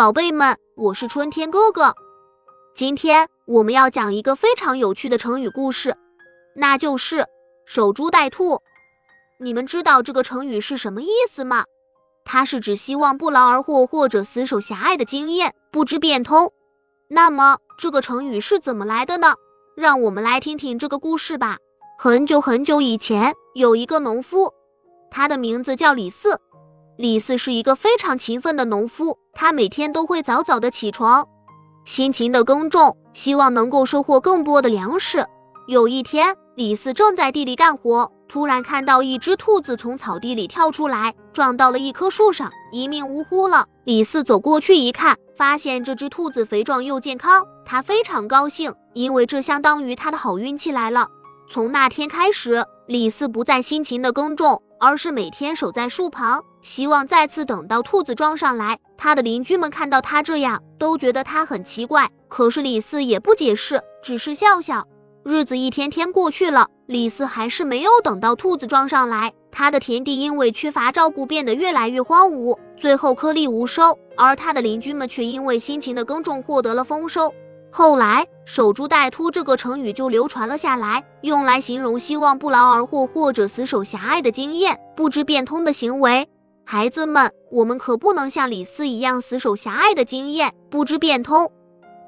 宝贝们，我是春天哥哥。今天我们要讲一个非常有趣的成语故事，那就是守株待兔。你们知道这个成语是什么意思吗？它是指希望不劳而获或者死守狭隘的经验，不知变通。那么这个成语是怎么来的呢？让我们来听听这个故事吧。很久很久以前，有一个农夫，他的名字叫李四。李四是一个非常勤奋的农夫，他每天都会早早的起床，辛勤的耕种，希望能够收获更多的粮食。有一天，李四正在地里干活，突然看到一只兔子从草地里跳出来，撞到了一棵树上，一命呜呼了。李四走过去一看，发现这只兔子肥壮又健康，他非常高兴，因为这相当于他的好运气来了。从那天开始，李四不再辛勤的耕种。而是每天守在树旁，希望再次等到兔子装上来。他的邻居们看到他这样，都觉得他很奇怪。可是李四也不解释，只是笑笑。日子一天天过去了，李四还是没有等到兔子装上来。他的田地因为缺乏照顾，变得越来越荒芜，最后颗粒无收。而他的邻居们却因为辛勤的耕种，获得了丰收。后来，守株待兔这个成语就流传了下来，用来形容希望不劳而获或者死守狭隘的经验、不知变通的行为。孩子们，我们可不能像李斯一样死守狭隘的经验、不知变通。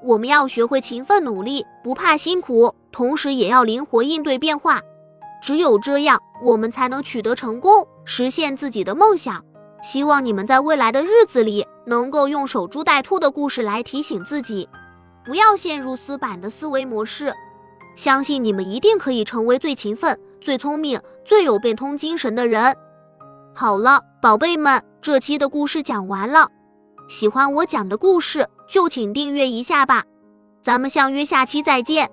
我们要学会勤奋努力，不怕辛苦，同时也要灵活应对变化。只有这样，我们才能取得成功，实现自己的梦想。希望你们在未来的日子里，能够用守株待兔的故事来提醒自己。不要陷入死板的思维模式，相信你们一定可以成为最勤奋、最聪明、最有变通精神的人。好了，宝贝们，这期的故事讲完了。喜欢我讲的故事，就请订阅一下吧。咱们相约下期再见。